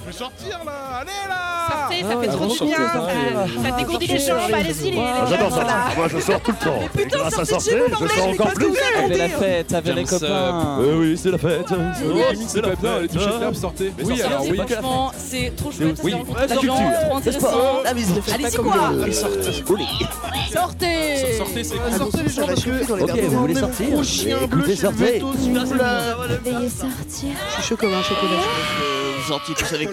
Je vais sortir là Allez là Sortez, ça Ah, fait trop du bien. ça, dégourdit les jambes, allez-y, les, Ah, J'adore ça. Moi, je sors tout le temps. Et putain, sortez de chez vous, je sors mais encore plus. Avec la fête, avec les copains. Oui, c'est la fête. Oui, c'est la fête. les touches éclairs, sortez. Mais Oui, alors c'est oui. Franchement, c'est trop chouette, ça des gens, culture, trop intéressant. La Allez-y quoi Sortez Sortez, c'est cool. Sortez les gens parce que Ok, vous voulez sortir Écoutez, sortez. Veuillez sortir. Je suis chaud comme un chocolat. Avec.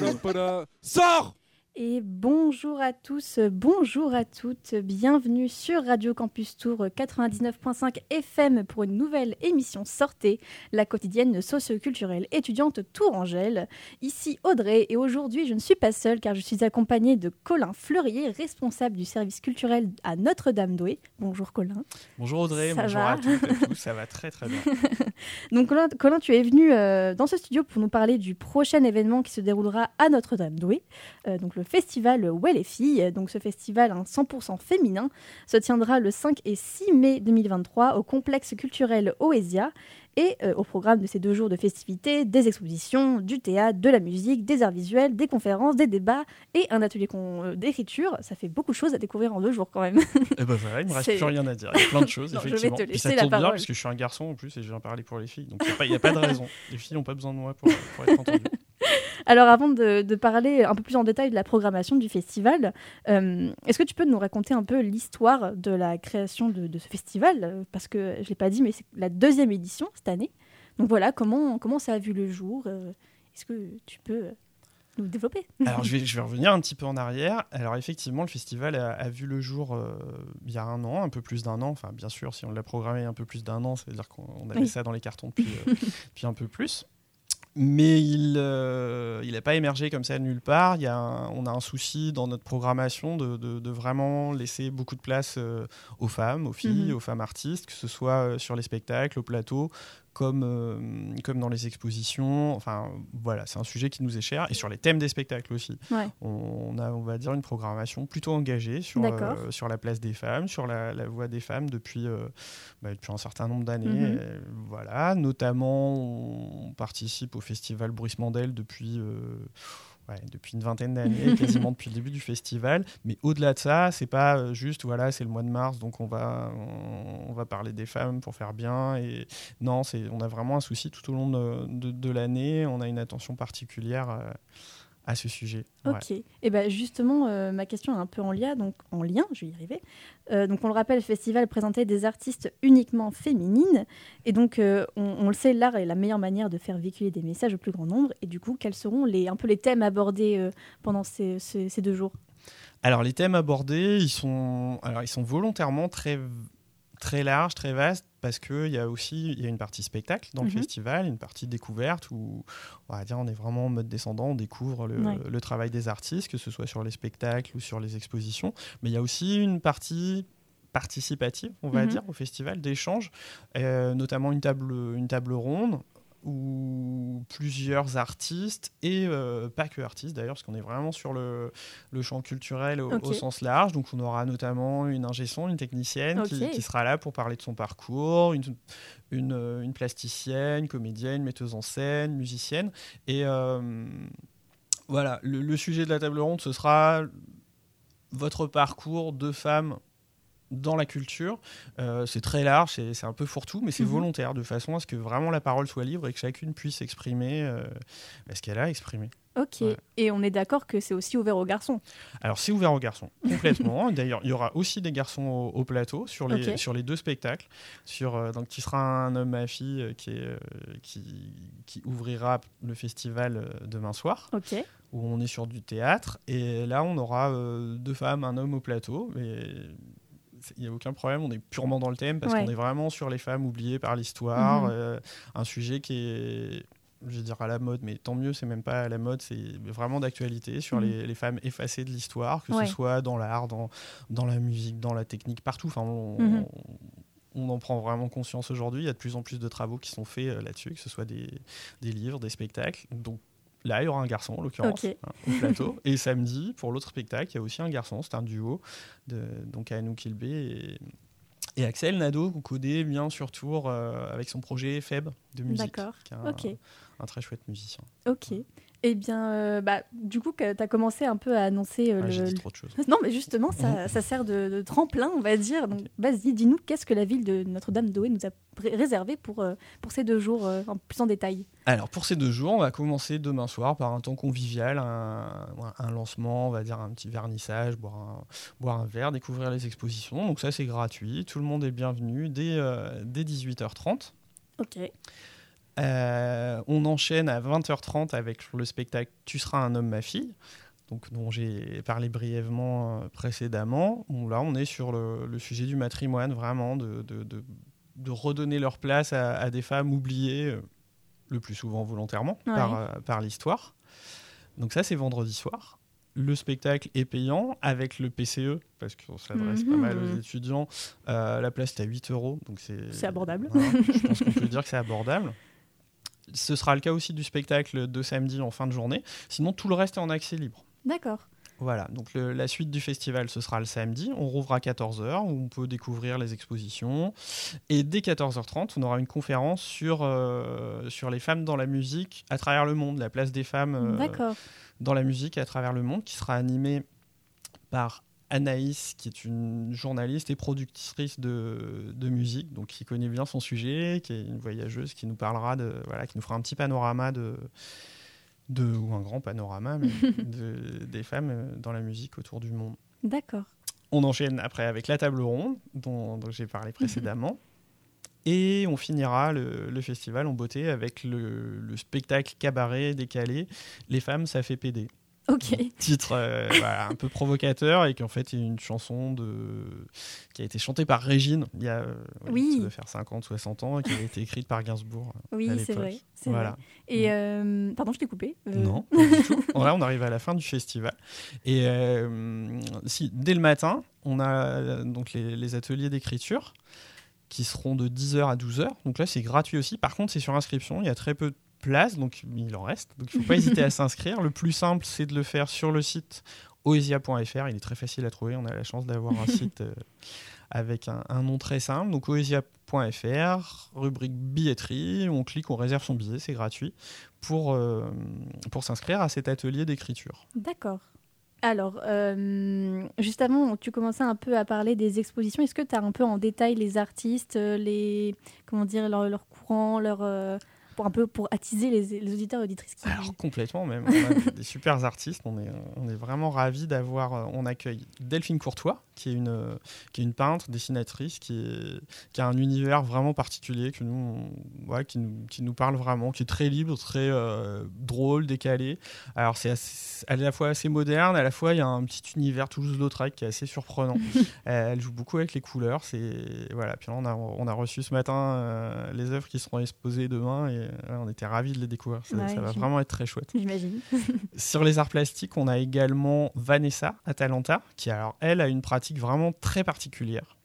Sors Et bonjour à tous, bonjour à toutes, bienvenue sur Radio Campus Tour 99.5 FM pour une nouvelle émission Sortez, la quotidienne socio-culturelle étudiante tourangelle. Ici Audrey et aujourd'hui je ne suis pas seule car je suis accompagnée de Colin Fleurier, responsable du service culturel à Notre-Dame-d'Oué. Bonjour Colin. Bonjour Audrey, Ça bonjour va à toutes et tous, ça va très très bien. Donc Colin, Colin, tu es venu euh, dans ce studio pour nous parler du prochain événement qui se déroulera à Notre-Dame-d'Oué, euh, donc le festival Ouais les filles. Donc ce festival hein, 100% féminin se tiendra le 5 et 6 mai 2023 au complexe culturel Oesia. Et euh, au programme de ces deux jours de festivités, des expositions, du théâtre, de la musique, des arts visuels, des conférences, des débats et un atelier euh, d'écriture. Ça fait beaucoup de choses à découvrir en deux jours quand même. Et ben voilà, il me reste plus rien à dire. Il y a plein de choses, Non, je vais effectivement. Puis ça la tombe bien parce que je suis un garçon en plus et je viens parler pour les filles. Donc il n'y a, pas de raison. Les filles n'ont pas besoin de moi pour, pour être entendues. Alors avant de, de parler un peu plus en détail de la programmation du festival, euh, est-ce que tu peux nous raconter un peu l'histoire de la création de, de ce festival? Parce que je ne l'ai pas dit, mais c'est la deuxième édition cette année. Donc voilà, comment, comment ça a vu le jour? Euh, Est-ce que tu peux euh, nous développer? Alors je vais, je vais revenir un petit peu en arrière. Alors effectivement, le festival a, a vu le jour euh, il y a un an, un peu plus d'un an. Enfin bien sûr, si on l'a programmé un peu plus d'un an, ça veut dire qu'on on avait Oui. ça dans les cartons depuis, euh, depuis un peu plus. Mais il n'a pas émergé comme ça de nulle part. Il y a un- on a un souci dans notre programmation de, de- de vraiment laisser beaucoup de place euh, aux femmes, aux filles, Mhm. aux femmes artistes, que ce soit euh, sur les spectacles, au plateau, comme, euh, comme dans les expositions. Enfin, voilà, c'est un sujet qui nous est cher. Et sur les thèmes des spectacles aussi. Ouais. On a, on va dire, une programmation plutôt engagée sur, euh, sur la place des femmes, sur la, la voix des femmes depuis, euh, bah, depuis un certain nombre d'années. Mhm. Voilà, notamment, on participe au festival Bruce Mandel depuis. Ouais, depuis une vingtaine d'années, quasiment depuis le début du festival. Mais au-delà de ça, c'est pas euh, juste, voilà, c'est le mois de mars, donc on va, on, on va parler des femmes pour faire bien. Et non, c'est, on a vraiment un souci tout au long de, de- de l'année. On a une attention particulière euh, à ce sujet. Ouais. Ok. Et ben justement, euh, ma question est un peu en lien, donc en lien, je vais y arriver. Euh, donc on le rappelle, le festival présentait des artistes uniquement féminines, et donc euh, on, on le sait, l'art est la meilleure manière de faire véhiculer des messages au plus grand nombre. Et du coup, quels seront les un peu les thèmes abordés pendant ces, ces- ces deux jours? Alors les thèmes abordés, ils sont, alors ils sont volontairement très très larges, très vastes, parce qu'il y a aussi y a une partie spectacle dans Mhm. le festival, une partie découverte où on va dire on est vraiment en mode descendant, on découvre le, Ouais. le travail des artistes, que ce soit sur les spectacles ou sur les expositions. Mais il y a aussi une partie participative, on va Mhm. dire, au festival, d'échange, euh, notamment une table, une table ronde où plusieurs artistes et euh, pas que artistes d'ailleurs parce qu'on est vraiment sur le, le champ culturel au, sens large. Donc on aura notamment une ingé son, une technicienne qui, sera là pour parler de son parcours une, une, une plasticienne, comédienne, metteuse en scène, musicienne. Et euh, voilà le, le sujet de la table ronde ce sera votre parcours de femme dans la culture. Euh, c'est très large, c'est un peu fourre-tout, mais c'est Mhm. volontaire, de façon à ce que vraiment la parole soit libre et que chacune puisse exprimer euh, bah, ce qu'elle a exprimé. Ok. Ouais. Et on est d'accord que c'est aussi ouvert aux garçons. Alors c'est ouvert aux garçons, complètement. D'ailleurs, il y aura aussi des garçons au, au plateau sur les, sur les deux spectacles. Sur, euh, donc, qui sera un homme ma fille euh, qui, est, euh, qui, qui ouvrira le festival demain soir. Où on est sur du théâtre. Et là, on aura deux femmes, un homme au plateau. Il n'y a aucun problème, on est purement dans le thème parce Ouais. qu'on est vraiment sur les femmes oubliées par l'histoire. Mhm. euh, un sujet qui est, je vais dire, à la mode, mais tant mieux, c'est même pas à la mode, c'est vraiment d'actualité sur Mhm. les, les femmes effacées de l'histoire, que Ouais. ce soit dans l'art, dans, dans la musique, dans la technique, partout. Enfin, on, Mhm. on en prend vraiment conscience aujourd'hui. Il y a de plus en plus de travaux qui sont faits euh, là-dessus, que ce soit des, des livres, des spectacles. Donc là, il y aura un garçon, en l'occurrence, hein, au plateau. et samedi, pour l'autre spectacle, il y a aussi un garçon. C'est un duo, de, donc Anouk Kilbé et, et Axel Nadeau, qu'on connaît bien sur tour euh, avec son projet Feb de musique. D'accord. qui est un, Ok. Un très chouette musicien. Ok. Eh bien, euh, bah, du coup, tu as commencé un peu à annoncer euh, J'ai le. dit trop de choses. Non, mais justement, ça, ça sert de, de tremplin, on va dire. Donc, vas-y, dis-nous, qu'est-ce que la ville de Notre-Dame-d'Oé nous a ré- réservé pour, euh, pour ces deux jours, en plus en détail? Alors pour ces deux jours, on va commencer demain soir par un temps convivial, un, un lancement, on va dire un petit vernissage, boire un, boire un verre, découvrir les expositions. Donc ça c'est gratuit, tout le monde est bienvenu dès, dès 18h30. Ok. Euh, on enchaîne à 20h30 avec le spectacle Tu seras un homme, ma fille, donc, dont j'ai parlé brièvement euh, précédemment. Bon, là, on est sur le, le sujet du matrimoine, vraiment, de, de- de- de redonner leur place à, à des femmes oubliées, euh, le plus souvent volontairement, Ouais. par, par l'histoire. Donc ça, c'est vendredi soir. Le spectacle est payant avec le PCE, parce qu'on s'adresse pas Mhm. mal aux étudiants. Euh, la place est à 8 euros, donc c'est... C'est abordable. Voilà, je pense qu'on peut dire que c'est abordable. Ce sera le cas aussi du spectacle de samedi en fin de journée. Sinon, tout le reste est en accès libre. D'accord. Voilà, donc le- la suite du festival, ce sera le samedi. On rouvre à 14h, où on peut découvrir les expositions. Et dès 14h30, on aura une conférence sur, euh, sur les femmes dans la musique à travers le monde, la place des femmes euh, dans la musique à travers le monde, qui sera animée par Anaïs, qui est une journaliste et productrice de, de musique, donc qui connaît bien son sujet, qui est une voyageuse, qui nous parlera de, voilà, qui nous fera un petit panorama de, de ou un grand panorama mais de- des femmes euh, dans la musique autour du monde. D'accord. On enchaîne après avec la table ronde dont, dont j'ai parlé précédemment. Et on finira le, le festival en beauté avec le, le spectacle cabaret décalé Les femmes, ça fait péder. Ok. Titre euh, voilà, un peu provocateur et qui en fait est une chanson de... qui a été chantée par Régine il y a euh, Oui. ça doit faire 50, 60 ans et qui a été écrite par Gainsbourg. à Oui, c'est vrai. Voilà. vrai. Et euh, pardon, je t'ai coupé. Euh, Non, pas du tout. Là, on arrive à la fin du festival. Et euh, si, dès le matin, on a euh, donc les, les ateliers d'écriture qui seront de 10h à 12h. Donc là, c'est gratuit aussi. Par contre, c'est sur inscription. Il y a très peu de places, donc il en reste. Donc il ne faut pas hésiter à s'inscrire. Le plus simple, c'est de le faire sur le site oesia.fr. Il est très facile à trouver. On a la chance d'avoir un site euh, avec un, un nom très simple. Donc oesia.fr, rubrique billetterie. On clique, on réserve son billet, c'est gratuit pour, euh, pour s'inscrire à cet atelier d'écriture. D'accord. Alors, euh, juste avant, tu commençais un peu à parler des expositions. Est-ce que tu as un peu en détail les artistes, euh, les comment dire, leur, leur courant, leur euh, pour un peu pour attiser les, les auditeurs et auditrices qui Alors complètement même, on a des, super artistes, on est, on est vraiment ravis d'avoir, euh, on accueille Delphine Courtois, qui est une, qui est une peintre, dessinatrice, qui, est- qui a un univers vraiment particulier, que nous, on- ouais, qui, nous, qui nous parle vraiment, qui est très libre, très euh, drôle, décalé. Alors c'est à la fois assez moderne, à la fois il y a un petit univers Toulouse-Lautrec qui est assez surprenant. Elle joue beaucoup avec les couleurs, c'est voilà. Puis là on a, on a reçu ce matin euh, les œuvres qui seront exposées demain et on était ravis de les découvrir. Ça, Ouais, ça va vraiment être très chouette. J'imagine. Sur les arts plastiques, on a également Vanessa Atalanta, qui alors elle a une pratique vraiment très particulière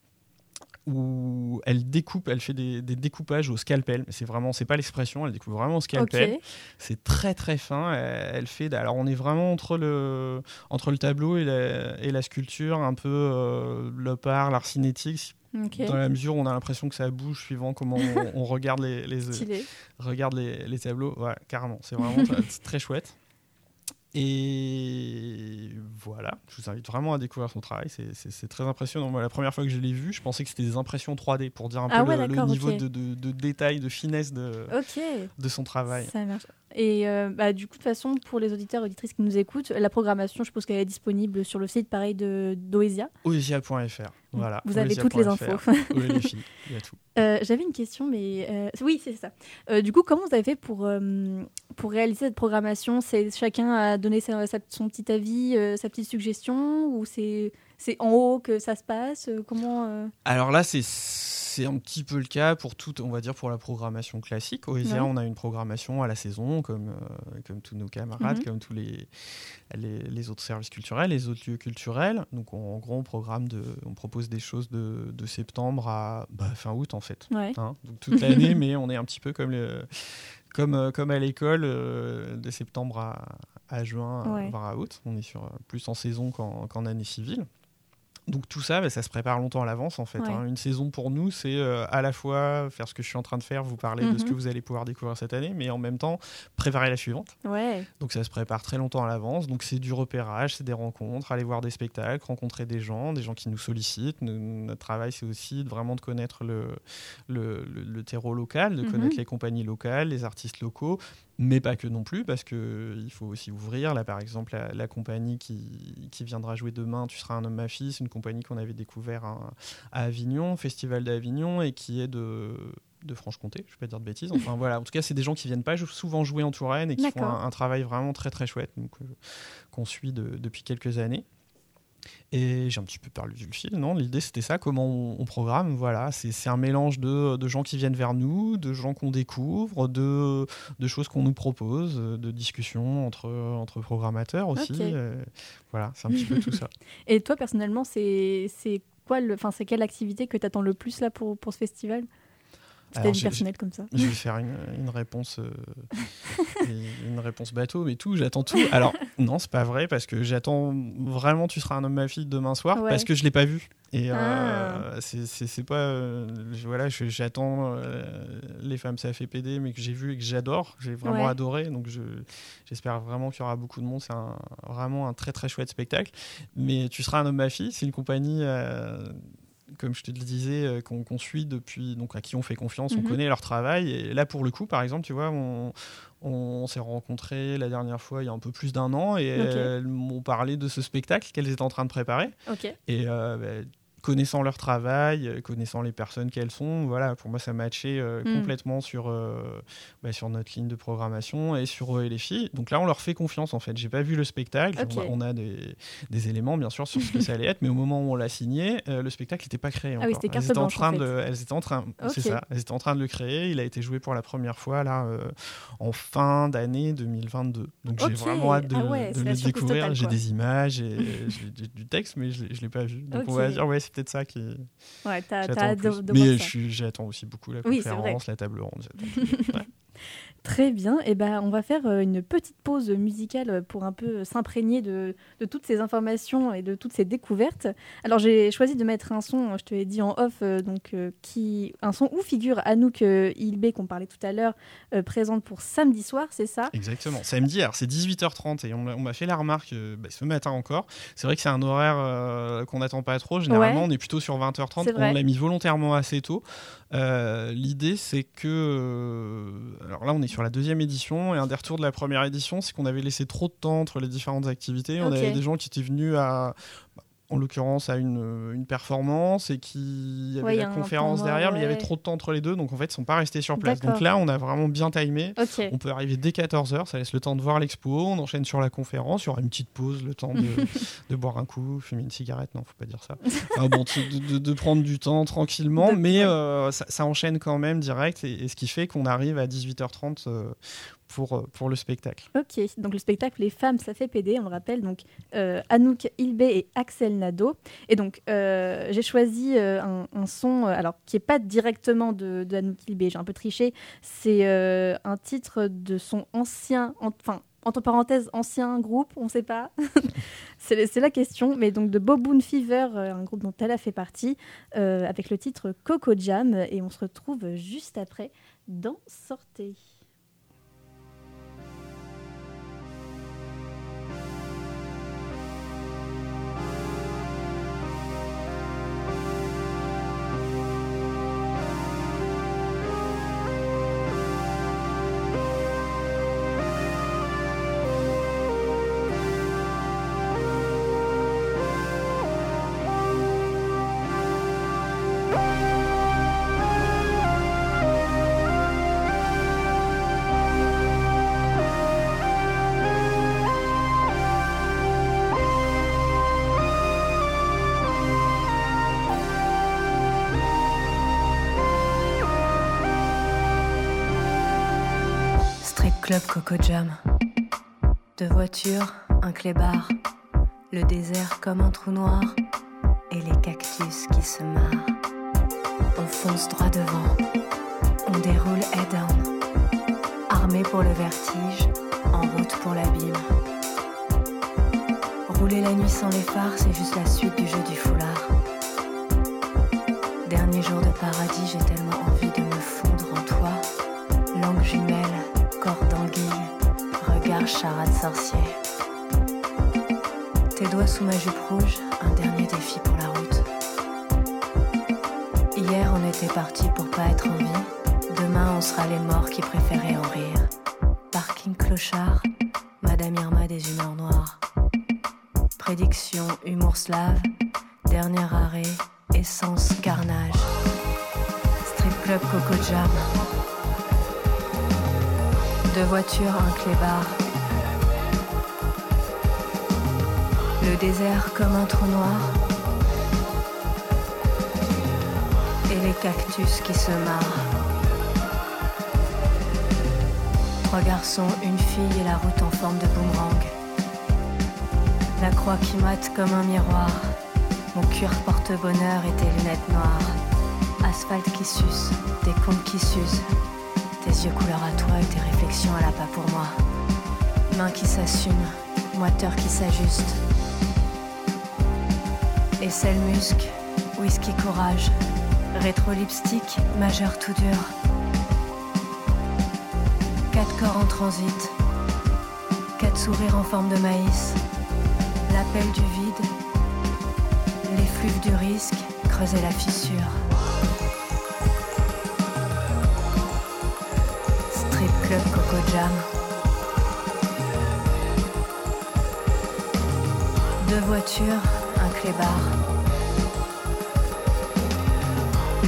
où elle découpe, elle fait des, des découpages au scalpel. C'est vraiment, c'est pas l'expression, elle découpe vraiment au scalpel. C'est très très fin. Elle, elle fait, alors on est vraiment entre le entre le tableau et la, et la sculpture, un peu euh, l'op art, l'art cinétique. Dans la mesure où on a l'impression que ça bouge suivant comment on, on regarde les, les, Stylé. regarde les, les tableaux. Voilà, carrément. C'est vraiment très, chouette. Et voilà, je vous invite vraiment à découvrir son travail. C'est- très impressionnant. Moi, la première fois que je l'ai vu, je pensais que c'était des impressions 3D pour dire un Ah peu ouais, le, niveau de, de- de détail, de finesse de, son travail. Ça marche. Et euh, bah, du coup, de toute façon, pour les auditeurs et auditrices qui nous écoutent, la programmation, je pense qu'elle est disponible sur le site pareil de d'Oesia. Oesia.fr. Voilà. Vous avez toutes les infos. Euh, J'avais une question, mais euh, oui, c'est ça. Euh, du coup, comment vous avez fait pour, pour réaliser cette programmation? C'est chacun a donné sa- sa- son petit avis, sa petite suggestion, ou c'est c'est en haut que ça se passe Euh, Comment euh, Alors là, c'est c'est un petit peu le cas pour tout, on va dire pour la programmation classique. Au ESIA, Ouais. on a une programmation à la saison, comme, euh, comme tous nos camarades, Mhm. comme tous les, les, les autres services culturels, les autres lieux culturels. Donc on- en gros, on programme de, on propose des choses de, de septembre à bah, fin août en fait. Ouais. Hein, donc toute l'année, mais on est un petit peu comme, le, comme, comme à l'école, euh, de septembre à, à juin, Ouais. voire à août. On est sur, plus en saison qu'en qu'en année civile. Donc tout ça, bah, ça se prépare longtemps à l'avance en fait. Ouais. hein. Une saison pour nous, c'est euh, à la fois faire ce que je suis en train de faire, vous parler de ce Mhm. que vous allez pouvoir découvrir cette année, mais en même temps préparer la suivante. Ouais. Donc ça se prépare très longtemps à l'avance. Donc c'est du repérage, c'est des rencontres, aller voir des spectacles, rencontrer des gens, des gens qui nous sollicitent. Nous- notre travail, c'est aussi vraiment de connaître le, le, le- le terreau local, de Mhm. connaître les compagnies locales, les artistes locaux, mais pas que non plus, parce que il faut aussi ouvrir. Là, par exemple, la, la compagnie qui, qui viendra jouer demain, Tu seras un homme, ma fille, c'est une compagnie qu'on avait découvert à, à Avignon, Festival d'Avignon, et qui est de de Franche-Comté, je vais pas dire de bêtises. Enfin voilà, en tout cas, c'est des gens qui viennent pas souvent jouer en Touraine et qui font un, un travail vraiment très très chouette, donc euh, qu'on suit de- depuis quelques années. Et j'ai un petit peu perdu le fil, non? L'idée c'était ça, comment on, on programme, voilà, c'est un mélange de, de gens qui viennent vers nous, de gens qu'on découvre, de, de choses qu'on nous propose, de discussions entre, entre programmateurs aussi. Euh, voilà, c'est un petit peu tout ça. Et toi, personnellement, c'est c'est quoi le, enfin, c'est quelle activité que tu attends le plus là pour, pour ce festival? Personnelle comme ça. Je vais faire une, une réponse, euh, une réponse bateau, mais tout, j'attends tout. Alors non, c'est pas vrai parce que j'attends vraiment. Tu seras un homme, ma fille demain soir Ouais. parce que je l'ai pas vu. Et Ah. euh, c'est- c'est pas, euh, voilà, j'attends les femmes ça fait PD, mais que j'ai vu et que j'adore. J'ai vraiment Ouais. adoré, donc je j'espère vraiment qu'il y aura beaucoup de monde. C'est vraiment un très très chouette spectacle. Mais tu seras un homme, ma fille. C'est une compagnie. Comme je te le disais, euh, qu'on suit depuis, donc à qui on fait confiance, Mhm. on connaît leur travail. Et là, pour le coup, par exemple, tu vois, on, on s'est rencontrés la dernière fois il y a un peu plus d'un an et elles m'ont parlé de ce spectacle qu'elles étaient en train de préparer. Ok. Et euh, bah, connaissant leur travail, euh, connaissant les personnes qu'elles sont, voilà, pour moi, ça matchait euh, Mm. complètement sur, euh, bah, sur notre ligne de programmation et sur eux et les filles. Donc là, on leur fait confiance en fait. J'ai pas vu le spectacle. On, a, on a des, des éléments, bien sûr, sur ce que ça allait être, mais au moment où on l'a signé, euh, le spectacle n'était pas créé. Ah oui, encore. c'était Elles étaient en train fait. de, elles étaient en train, c'est ça, elles étaient en train de le créer. Il a été joué pour la première fois là en fin d'année 2022. Donc j'ai vraiment hâte de, Ah ouais, de le découvrir. J'ai des images et j'ai du- texte, mais je l'ai- pas vu. Donc on va dire ouais, c'est peut-être ça qui. Ouais, t'as de, de Mais j'attends aussi beaucoup la Oui, conférence, la table ronde. Ouais. Très bien. Et ben, on va faire euh, une petite pause musicale pour un peu s'imprégner de, de toutes ces informations et de toutes ces découvertes. Alors, j'ai choisi de mettre un son, je te l'ai dit en off, euh, donc, euh, qui, un son où figure Anouk Ilbé, qu'on parlait tout à l'heure, présente pour samedi soir, c'est ça? Exactement. Samedi, alors c'est 18h30 et on m'a- on m'a fait la remarque bah, ce matin encore. C'est vrai que c'est un horaire euh, qu'on n'attend pas trop. Généralement, Ouais. on est plutôt sur 20h30. C'est vrai. On l'a mis volontairement assez tôt. Euh, L'idée, c'est que. alors là, on est sur la deuxième édition et un des retours de la première édition, c'est qu'on avait laissé trop de temps entre les différentes activités. On avait des gens qui étaient venus à. En l'occurrence, à une, une performance et qui y avait Ouais, y la conférence derrière, mais il y avait trop de temps entre les deux, donc en fait, ils sont pas restés sur place. Donc là, on a vraiment bien timé. On peut arriver dès 14h, ça laisse le temps de voir l'expo, on enchaîne sur la conférence, il y aura une petite pause, le temps de, de boire un coup, fumer une cigarette, non, faut pas dire ça. Enfin bon, de, de- de prendre du temps tranquillement, mais euh, ça, ça enchaîne quand même direct, et, et ce qui fait qu'on arrive à 18h30 euh, pour, euh, pour le spectacle. Ok, donc le spectacle Les femmes, ça fait PD, on le rappelle, donc euh, Anouk Ilbé et Axel Nadeau. Et donc euh, j'ai choisi un, son, alors qui est pas directement de, de Anouk Ilbé, j'ai un peu triché, c'est un titre de son ancien, en- enfin entre parenthèses, ancien groupe, on sait pas. c'est la question, mais donc de Boboon Fever, un groupe dont elle a fait partie, avec le titre Coco Jam, et on se retrouve juste après dans Sortez. Coco Jam. Deux voitures, un clébard. Le désert comme un trou noir. Et les cactus qui se marrent. On fonce droit devant. On déroule head down. Armé pour le vertige. En route pour l'abîme. Rouler la nuit sans les phares, c'est juste la suite du jeu du foulard. Dernier jour de paradis, j'ai tellement charade sorcier. Tes doigts sous ma jupe rouge, un dernier défi pour la route. Hier on était parti pour pas être en vie. Demain on sera les morts qui préféraient en rire. Parking clochard, Madame Irma des humeurs noires. Prédiction, humour slave, dernier arrêt, essence, carnage. Strip club Coco Jam. Deux voitures, un clébard. Le désert comme un trou noir. Et les cactus qui se marrent. Trois garçons, une fille et la route en forme de boomerang. La croix qui mate comme un miroir. Mon cuir porte-bonheur et tes lunettes noires. Asphalte qui suce, des comptes qui s'usent. Tes yeux couleur à toi et tes réflexions à la pas pour moi. Mains qui s'assument, moiteur qui s'ajuste. Aisselle musc, whisky courage. Rétro lipstick, majeur tout dur. Quatre corps en transit. Quatre sourires en forme de maïs. L'appel du vide. L'effluve du risque, creuser la fissure. Strip Club Coco Jam. Deux voitures, un clébard.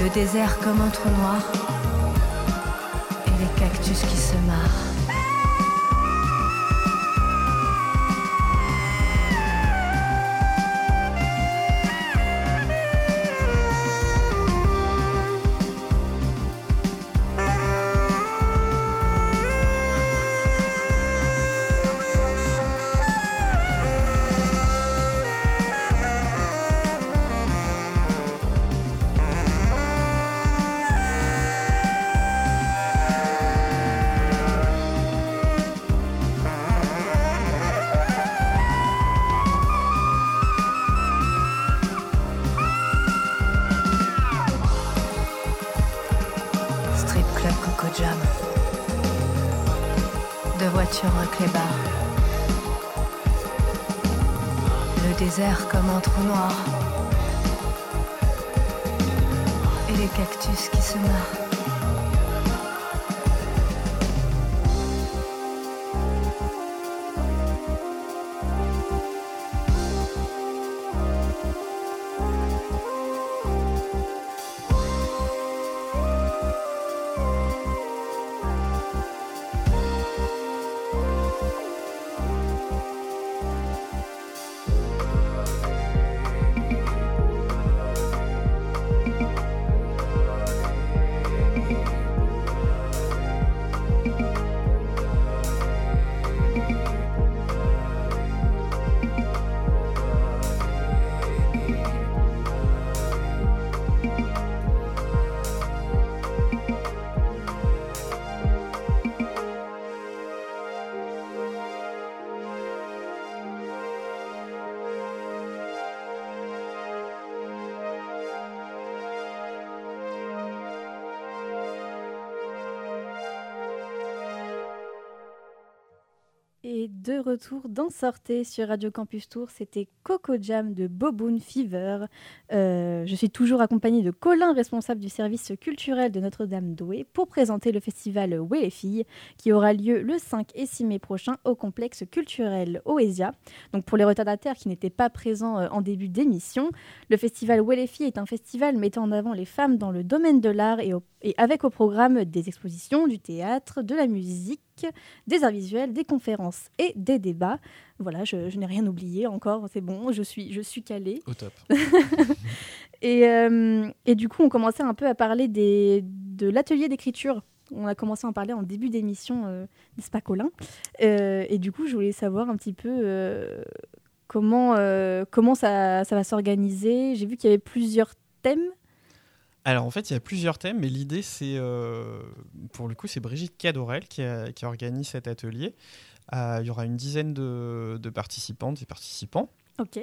Le désert comme un trou noir. Et les cactus qui se marrent. De retour dans Sortez sur Radio Campus Tour, c'était Coco Jam de Boboon Fever. Euh, je suis toujours accompagnée de Colin, responsable du service culturel de Notre-Dame Douai, pour présenter le festival Ouais les filles, qui aura lieu le 5 et 6 mai prochain au complexe culturel Oesia. Donc pour les retardataires qui n'étaient pas présents euh, en début d'émission, le festival Ouais les filles est un festival mettant en avant les femmes dans le domaine de l'art et avec au programme des expositions, du théâtre, de la musique, des arts visuels, des conférences et des débats. Voilà, je, je n'ai rien oublié encore, c'est bon, je suis, je suis calée. Au top. Et, euh, et du coup, on commençait un peu à parler des, de l'atelier d'écriture. On a commencé à en parler en début d'émission, euh, n'est-ce pas, Colin? Euh, Et du coup, je voulais savoir un petit peu euh, comment, comment ça, ça va s'organiser. J'ai vu qu'il y avait plusieurs thèmes. Alors en fait, il y a plusieurs thèmes, mais l'idée c'est, euh, pour le coup, c'est Brigitte Cadorel qui, a- qui organise cet atelier. Euh, Il y aura une dizaine de, de participantes et participants. Ok.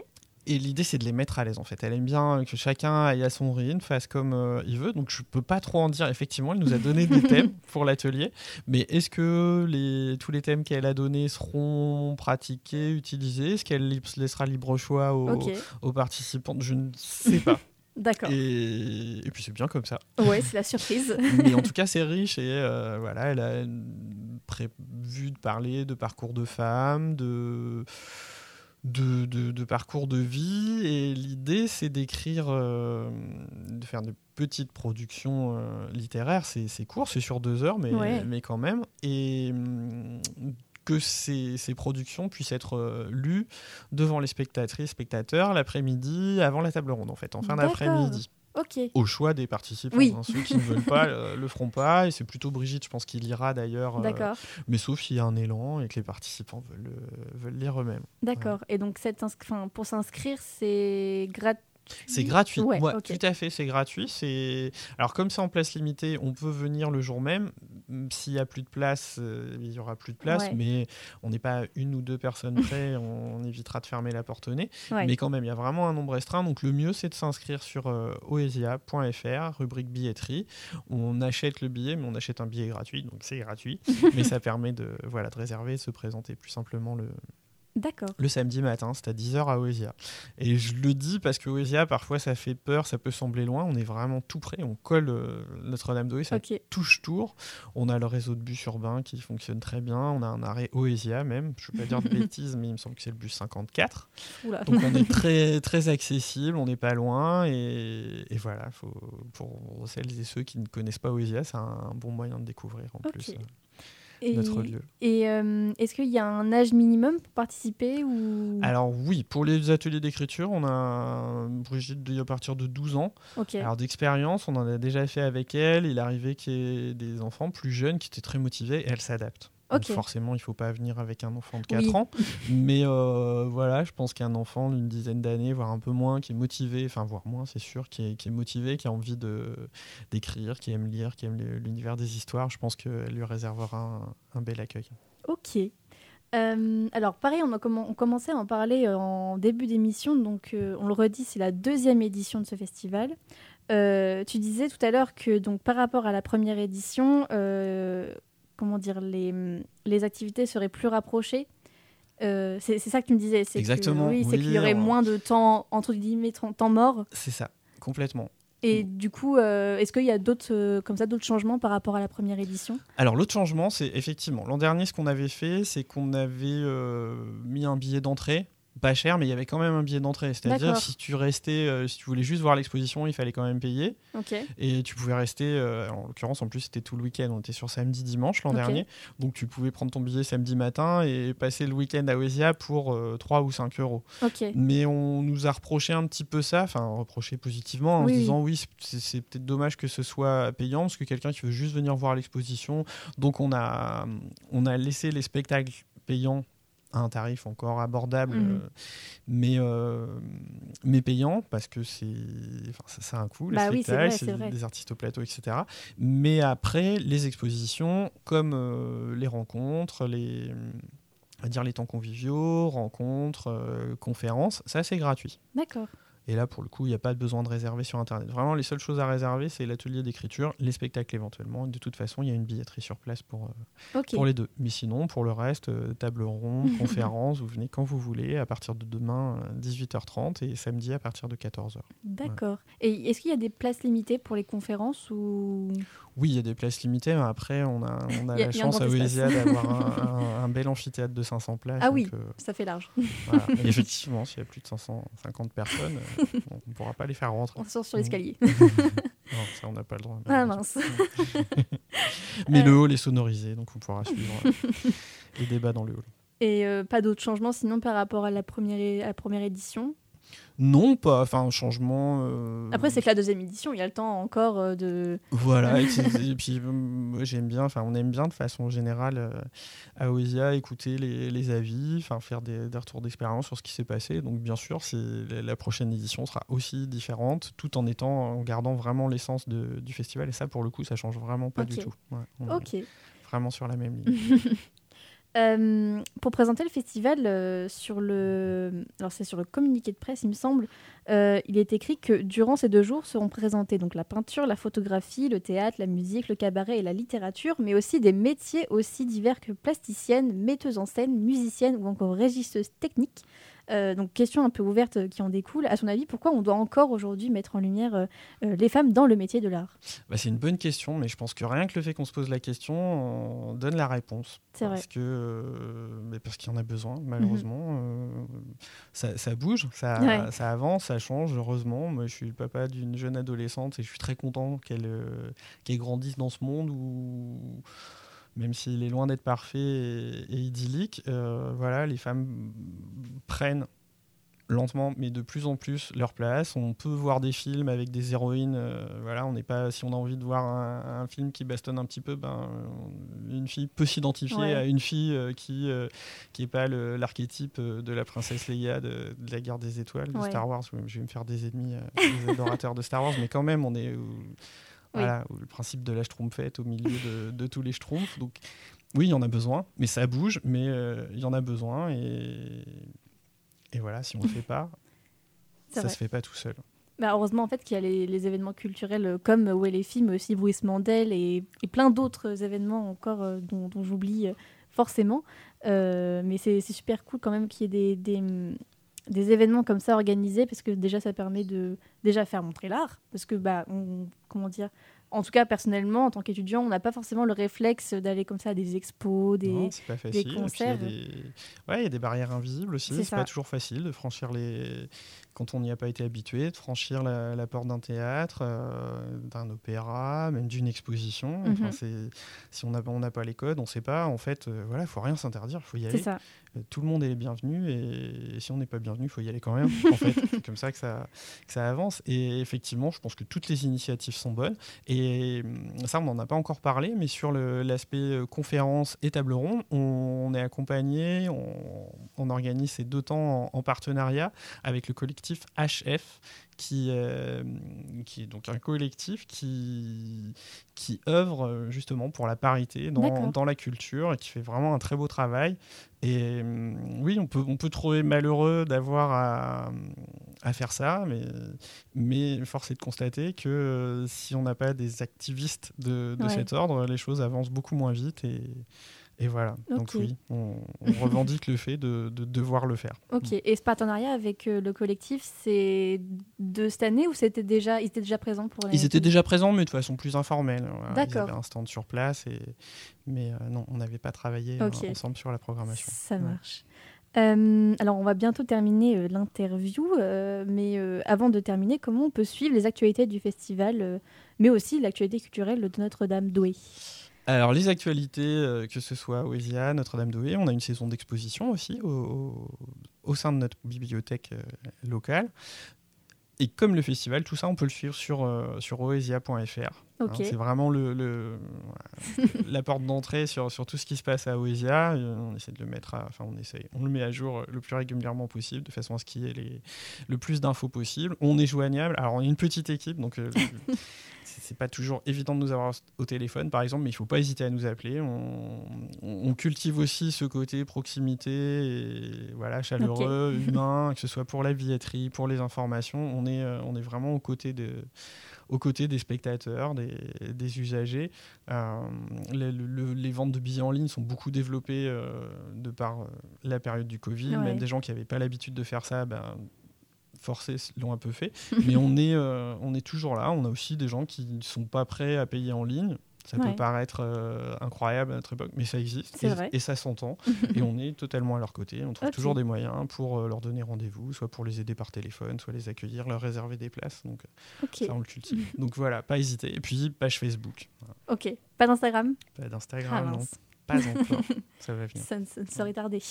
Et l'idée, c'est de les mettre à l'aise, en fait. Elle aime bien que chacun aille à son rythme, fasse comme euh, il veut. Donc, je peux pas trop en dire. Effectivement, elle nous a donné des thèmes pour l'atelier. Mais est-ce que les, tous les thèmes qu'elle a donnés seront pratiqués, utilisés? Est-ce qu'elle laissera libre choix aux, aux participants Je ne sais pas. D'accord. et, et puis, c'est bien comme ça. Ouais, c'est la surprise. Mais en tout cas, c'est riche et euh, voilà, elle a prévu de parler de parcours de femmes, de, de, de- de parcours de vie. Et l'idée, c'est d'écrire, euh, de faire de petites productions euh, littéraires. C'est court, c'est sur deux heures, mais, Ouais. mais quand même. Et que ces, ces productions puissent être euh, lues devant les spectatrices, spectateurs, l'après-midi, avant la table ronde, en fait, en fin d'après-midi au choix des participants. Oui. hein. Ceux qui ne veulent pas euh, le feront pas. Et c'est plutôt Brigitte, je pense, qui lira d'ailleurs. euh, mais sauf s'il y a un élan et que les participants veulent, euh, veulent lire eux-mêmes. D'accord. Et donc, cette pour s'inscrire, c'est gratuit. C'est gratuit. Ouais, Ouais, ok. Tout à fait, c'est gratuit. C'est alors comme c'est en place limitée, on peut venir le jour même. S'il y a plus de place, euh, il y aura plus de place. Ouais. Mais on n'est pas une ou deux personnes près. on, on évitera de fermer la porte au nez. Mais quand même, il y a vraiment un nombre restreint. Donc le mieux, c'est de s'inscrire sur euh, oesia.fr, rubrique billetterie. On achète le billet, mais on achète un billet gratuit, donc c'est gratuit. mais ça permet de, voilà, de réserver et se présenter plus simplement le, D'accord. le samedi matin. C'est à 10h à Oesia. Et je le dis parce que Oesia, parfois, ça fait peur, ça peut sembler loin. On est vraiment tout près. On colle euh, Notre-Dame d'Oé, ça touche tour. On a le réseau de bus urbain qui fonctionne très bien. On a un arrêt Oesia même. Je ne veux pas dire de bêtises, mais il me semble que c'est le bus 54. Oula. Donc on est très, très accessible, on n'est pas loin. Et, et voilà, faut, pour celles et ceux qui ne connaissent pas Oesia, c'est un bon moyen de découvrir en plus Et, notre lieu. et euh, est-ce qu'il y a un âge minimum pour participer ou? Alors oui, pour les ateliers d'écriture, on a Brigitte de- à partir de 12 ans. Alors d'expérience, on en a déjà fait avec elle. Il arrivait qu'il y ait des enfants plus jeunes qui étaient très motivés et elle s'adapte. Forcément, il ne faut pas venir avec un enfant de 4 Oui. ans. Mais euh, voilà, je pense qu'un enfant d'une dizaine d'années, voire un peu moins, qui est motivé, enfin voire moins, c'est sûr, qui est, qui est motivé, qui a envie d'écrire, qui aime lire, qui aime l'univers des histoires, je pense qu'elle lui réservera un, un bel accueil. Ok. Euh, alors pareil, on, a on commençait à en parler euh, en début d'émission, donc euh, on le redit, c'est la deuxième édition de ce festival. Tu disais tout à l'heure que donc par rapport à la première édition, comment dire, les, les activités seraient plus rapprochées. Euh, c'est ça que tu me disais, que- Exactement, oui, c'est qu'il y aurait on- moins de temps entre guillemets temps mort. C'est ça, complètement. Et du coup, euh, est-ce qu'il y a d'autres euh, comme ça d'autres changements par rapport à la première édition? Alors l'autre changement, c'est effectivement, l'an dernier, ce qu'on avait fait, c'est qu'on avait mis un billet d'entrée, pas cher, mais il y avait quand même un billet d'entrée. C'est-à-dire, si tu restais, euh, si tu voulais juste voir l'exposition, il fallait quand même payer. Et tu pouvais rester, euh, en l'occurrence, en plus, c'était tout le week-end. On était sur samedi, dimanche l'an dernier. Donc tu pouvais prendre ton billet samedi matin et passer le week-end à Oesia pour euh, 3 ou 5 euros. Mais on nous a reproché un petit peu ça, enfin reproché positivement, en Oui, se oui. disant oui, c'est peut-être dommage que ce soit payant, parce que quelqu'un qui veut juste venir voir l'exposition, donc on a, on a laissé les spectacles payants à un tarif encore abordable, Mhm. euh, mais, euh, mais payant, parce que c'est enfin, ça, ça a un coût, les Bah c'est spectacles, vrai, c'est des artistes au plateau, etc. Mais après, les expositions, comme euh, les rencontres, les va dire les temps conviviaux, rencontres, euh, conférences, ça c'est gratuit. D'accord. Et là, pour le coup, il n'y a pas de besoin de réserver sur Internet. Vraiment, les seules choses à réserver, c'est l'atelier d'écriture, les spectacles éventuellement. De toute façon, il y a une billetterie sur place pour, euh, pour les deux. Mais sinon, pour le reste, euh, table ronde, conférence, vous venez quand vous voulez, à partir de demain, euh, 18h30, et samedi à partir de 14h. D'accord. Et est-ce qu'il y a des places limitées pour les conférences ou Oui, il y a des places limitées, mais après, on a, on a la a chance à. Oesia d'avoir un, un- un bel amphithéâtre de 500 places. Ah oui. donc, euh, ça fait large Voilà. Effectivement, s'il y a plus de 550 personnes, euh, on ne pourra pas les faire rentrer. On sort sur l'escalier. Non, ça, on n'a pas le droit. ah mince. Mais Euh. le hall est sonorisé, donc on pourra suivre euh, les débats dans le hall. Et euh, pas d'autres changements sinon par rapport à la première, à la première édition? Non, pas. Enfin, un changement. euh, Après, c'est que la deuxième édition, il y a le temps encore euh, de. Voilà, et, puis- et puis moi, j'aime bien, enfin on aime bien de façon générale euh, à Oesia écouter les, les avis, enfin faire des, des retours d'expérience sur ce qui s'est passé. Donc bien sûr, c'est la, prochaine édition sera aussi différente, tout en étant en gardant vraiment l'essence du festival. Et ça, pour le coup, ça change vraiment pas du tout. Ouais, on Ok. Vraiment sur la même ligne. Euh, pour présenter le festival euh, sur le, alors c'est sur le communiqué de presse, il me semble, euh, il est écrit que durant ces deux jours seront présentés donc la peinture, la photographie, le théâtre, la musique, le cabaret et la littérature, mais aussi des métiers aussi divers que plasticienne, metteuse en scène, musicienne ou encore régisseuse technique. Euh, donc question un peu ouverte euh, qui en découle. À ton avis, pourquoi on doit encore aujourd'hui mettre en lumière euh, les femmes dans le métier de l'art? Bah, c'est une bonne question, mais je pense que rien que le fait qu'on se pose la question on donne la réponse. C'est vrai. Parce que euh, mais parce qu'il y en a besoin, malheureusement. Euh, ça, ça bouge, ça, Ouais. ça avance, ça change, heureusement. Moi, je suis le papa d'une jeune adolescente et je suis très content qu'elle euh, qu'elle grandisse dans ce monde où, même s'il est loin d'être parfait et, et idyllique, euh, voilà, les femmes prennent lentement, mais de plus en plus leur place. On peut voir des films avec des héroïnes. euh, voilà, on n'est pas. Si on a envie de voir un, un film qui bastonne un petit peu, ben, une fille peut s'identifier Ouais. à une fille euh, qui euh, qui est pas l'archétype de la princesse Leia de, de la guerre des étoiles de Ouais. Star Wars. Je vais me faire des ennemis, des adorateurs de Star Wars, mais quand même, on est. voilà, le principe de la schtroumpfette au milieu de, de tous les schtroumpfs. Donc, oui, il y en a besoin, mais ça bouge, mais euh, il y en a besoin. Et, et voilà, si on ne le fait pas, ça vrai. se fait pas tout seul. Bah, heureusement en fait qu'il y a les, les événements culturels euh, comme Où est les filles, mais aussi Bruce Mandel et, et plein d'autres événements encore euh, dont, dont j'oublie euh, forcément. Euh, mais c'est super cool quand même qu'il y ait des, des, des événements comme ça organisés parce que déjà ça permet de déjà faire montrer l'art parce que bah comment dire en tout cas personnellement en tant qu'étudiant on n'a pas forcément le réflexe d'aller comme ça à des expos des Non, pas facile. Il y a des... Ouais, il y a des barrières invisibles aussi. C'est pas toujours facile de franchir les. Quand on n'y a pas été habitué, de franchir la, la porte d'un théâtre, euh, d'un opéra, même d'une exposition. Enfin, Mhm. c'est- si on n'a on pas les codes, on ne sait pas. En fait, euh, voilà, faut rien s'interdire, il faut y aller. ça Euh, Tout le monde est bienvenu et, et si on n'est pas bienvenu, il faut y aller quand même. En fait, c'est comme ça que ça, que ça avance. Et effectivement, je pense que toutes les initiatives sont bonnes. Et hum, ça, on n'en a pas encore parlé, mais sur l'aspect euh, conférence et table ronde, on, est accompagné, on, organise ces deux temps en partenariat avec le collectif HF, qui, euh, qui est donc un collectif qui, qui œuvre euh, justement pour la parité dans, dans la culture et qui fait vraiment un très beau travail. Et hum, oui, on peut, on peut trouver malheureux d'avoir à, à faire ça, mais, mais force est de constater que euh, si on n'a pas des activistes de, de Ouais. cet ordre, les choses avancent beaucoup moins vite. Et, et voilà. Donc oui, on, on revendique le fait de, de devoir le faire. Ok, et ce partenariat avec euh, le collectif, c'est de cette année ou c'était déjà, ils étaient déjà présents pour Ils étaient déjà présents, mais de façon plus informelle. Voilà, Ils D'accord. avaient un stand sur place, et... mais euh, non, on n'avait pas travaillé euh, ensemble sur la programmation. Ça Ouais. marche. Euh, alors, on va bientôt terminer euh, l'interview, euh, mais avant de terminer, comment on peut suivre les actualités du festival, mais aussi l'actualité culturelle de Notre-Dame Douai Alors, les actualités, euh, que ce soit Oesia, Notre-Dame-de-Haye, on a une saison d'exposition aussi au, sein de notre bibliothèque euh, locale. Et comme le festival, tout ça, on peut le suivre sur, euh, sur oesia.fr. Hein, c'est vraiment le, la porte d'entrée sur, sur tout ce qui se passe à Oesia. Et On essaie de le mettre, à- enfin on essaie, on le met à jour euh, le plus régulièrement possible, de façon à ce qu'il y ait les, le plus d'infos possible. On est joignable. Alors on est une petite équipe, donc euh, c'est pas toujours évident de nous avoir au téléphone, par exemple, mais il faut pas hésiter à nous appeler. On, on- on cultive aussi ce côté proximité, et, voilà, chaleureux, humain, que ce soit pour la billetterie, pour les informations. On est, euh, on est vraiment aux côtés de aux côtés des spectateurs, des, des usagers. Euh, le- le- les ventes de billets en ligne sont beaucoup développées euh, de par euh, la période du Covid. Ouais. Même des gens qui n'avaient pas l'habitude de faire ça, ben, forcés l'ont un peu fait. Mais on est, euh, on est toujours là. On a aussi des gens qui ne sont pas prêts à payer en ligne. Ça Ouais. peut paraître euh, incroyable à notre époque, mais ça existe et, ça s'entend. et on est totalement à leur côté. On trouve toujours des moyens pour euh, leur donner rendez-vous, soit pour les aider par téléphone, soit les accueillir, leur réserver des places. Donc Ok, ça, on le cultive. Donc voilà, pas hésiter. Et puis, page Facebook. Voilà. ok. Pas d'Instagram? Pas Ah d'Instagram, non. mince, Pas encore. ça va venir. ça ne ça ne saurait tarder.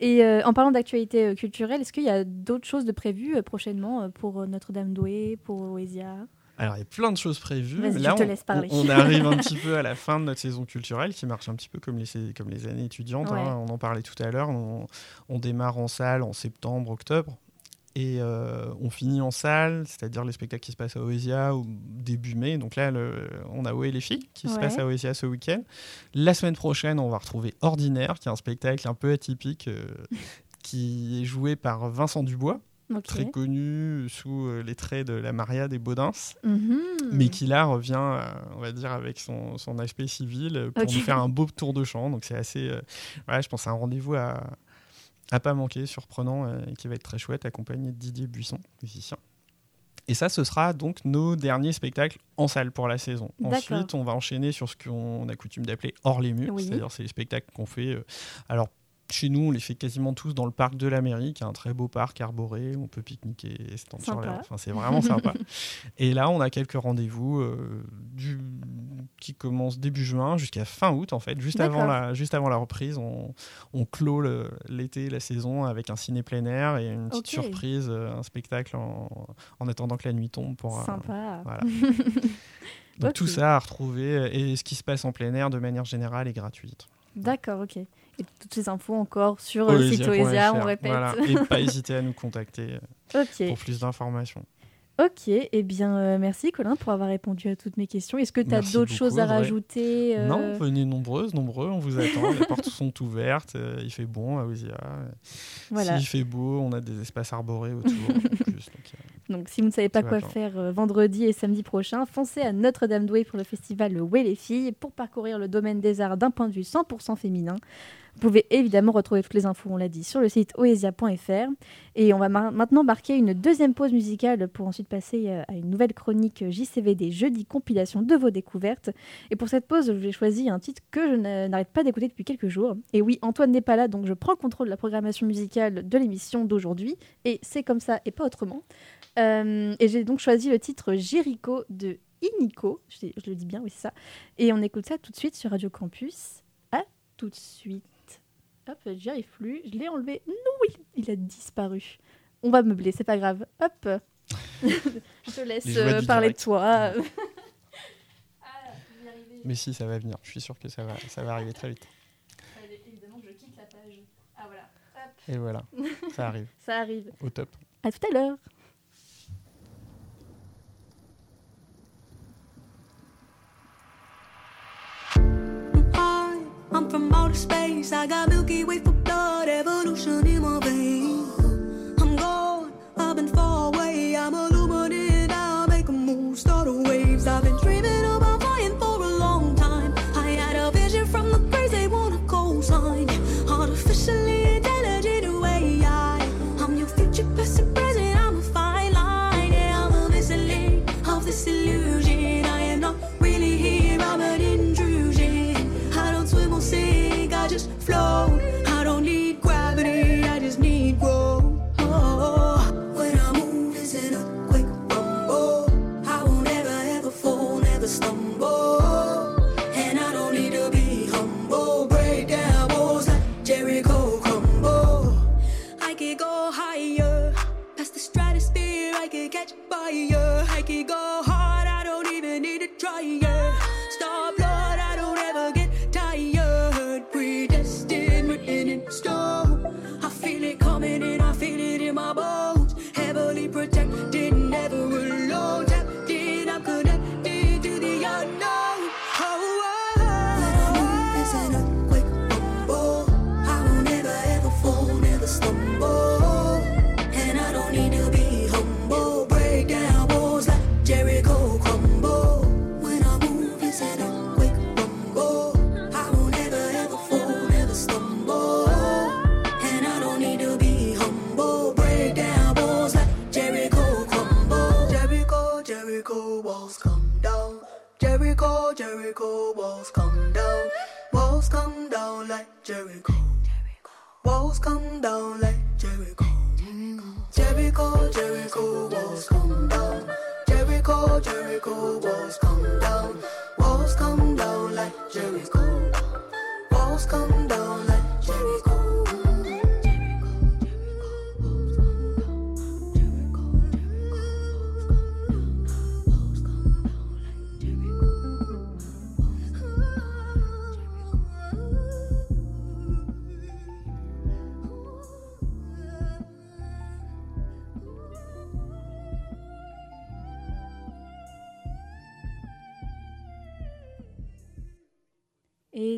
Et euh, en parlant d'actualité euh, culturelle, est-ce qu'il y a d'autres choses de prévues euh, prochainement euh, pour euh, Notre-Dame Douai, pour Oesia? Alors, il y a plein de choses prévues. Mais je là, te on, laisse parler. on- arrive un petit peu à la fin de notre saison culturelle qui marche un petit peu comme les, comme les années étudiantes. Ouais. hein. On en parlait tout à l'heure. On, on démarre en salle en septembre, octobre. Et euh, on finit en salle, c'est-à-dire les spectacles qui se passent à Oesia au début mai. Donc là, le- on a Oé les filles qui se passe à Oesia ce week-end. La semaine prochaine, on va retrouver Ordinaire, qui est un spectacle un peu atypique, euh, qui est joué par Vincent Dubois, Très connu sous euh, les traits de la Maria des Baudins, Mhm. mais qui là revient, euh, on va dire, avec son, son aspect civil euh, pour nous faire un beau tour de chant. Donc c'est assez, euh, ouais, je pense, à un rendez-vous à, à pas manquer, surprenant, euh, et qui va être très chouette, accompagné de Didier Buisson, musicien. Et ça, ce sera donc nos derniers spectacles en salle pour la saison. Ensuite, on va enchaîner sur ce qu'on a coutume d'appeler hors les murs, Oui. c'est-à-dire c'est les spectacles qu'on fait. euh, alors, chez nous, on les fait quasiment tous dans le parc de la mairie, qui est un très beau parc arboré. On peut pique-niquer, se sur. Enfin, c'est vraiment sympa. Et là, on a quelques rendez-vous euh, du... qui commencent début juin jusqu'à fin août, en fait. Juste, avant la... Juste avant la reprise, on, on clôt l'été, la saison avec un ciné plein air et une petite surprise, euh, un spectacle en... en attendant que la nuit tombe pour. euh, Sympa. voilà. Donc tout ça à retrouver et ce qui se passe en plein air de manière générale est gratuite. D'accord, ok. Et toutes ces infos encore sur le site Oesia, on répète. Voilà. Et pas hésiter à nous contacter euh, pour plus d'informations. Ok, eh bien euh, merci Colin pour avoir répondu à toutes mes questions. Est-ce que tu as d'autres choses à rajouter euh, Non, venez nombreuses, nombreux, on vous attend. Les portes sont ouvertes, euh, il fait bon à Ousia. Voilà. S'il fait beau, on a des espaces arborés autour. plus, donc, Donc si vous ne savez pas quoi faire vendredi et samedi prochain, foncez à Notre-Dame-Douai pour le festival Le Way les filles pour parcourir le domaine des arts d'un point de vue 100% féminin. Vous pouvez évidemment retrouver toutes les infos, on l'a dit, sur le site oesia.fr. Et on va maintenant marquer une deuxième pause musicale pour ensuite passer euh, à une nouvelle chronique JCVD jeudi compilation de vos découvertes. Et pour cette pause, j'ai choisi un titre que je n'a- n'arrête pas d'écouter depuis quelques jours. Et oui, Antoine n'est pas là, donc je prends le contrôle de la programmation musicale de l'émission d'aujourd'hui. Et c'est comme ça et pas autrement. Euh, et j'ai donc choisi le titre Jericho de Inico. Je, je le dis bien, oui, c'est ça. Et on écoute ça tout de suite sur Radio Campus. À tout de suite. Hop, j'y arrive plus. Je l'ai enlevé. Non, il, il a disparu. On va meubler, c'est pas grave. Hop. je te laisse euh, parler direct. de toi. Mais si, ça va venir. Je suis sûr que ça va, ça va arriver très vite. Évidemment, je quitte la page. Ah voilà. Hop, Et voilà, ça arrive ça arrive. au top. À tout à l'heure. From outer space. I got Milky Way for blood, evolution in my veins. I'm gone, I've been far away. I'm illuminated, I'll make a move, start a waves. I've been dreaming about flying for a long time. I had a vision from the crazy, wanna co-sign. Artificially I don't need gravity, I just need growth. Oh, when I move, a quick. I won't ever, ever fall, never stumble. And I don't need to be humble. Break down walls like Jericho. I could go higher, past the stratosphere. I could catch fire.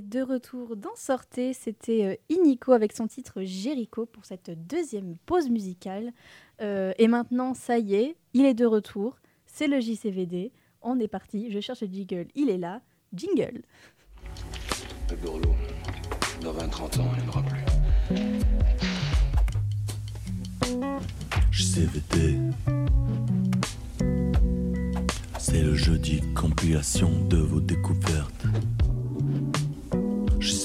De retour dans Sortez, c'était euh, Inico avec son titre Jericho pour cette deuxième pause musicale. Euh, et maintenant, ça y est, il est de retour. C'est le JCVD. On est parti. Je cherche le jingle. Il est là. Jingle. Le dans 20-30 ans, il plus. JCVD. C'est le jeudi compilation de vos découvertes.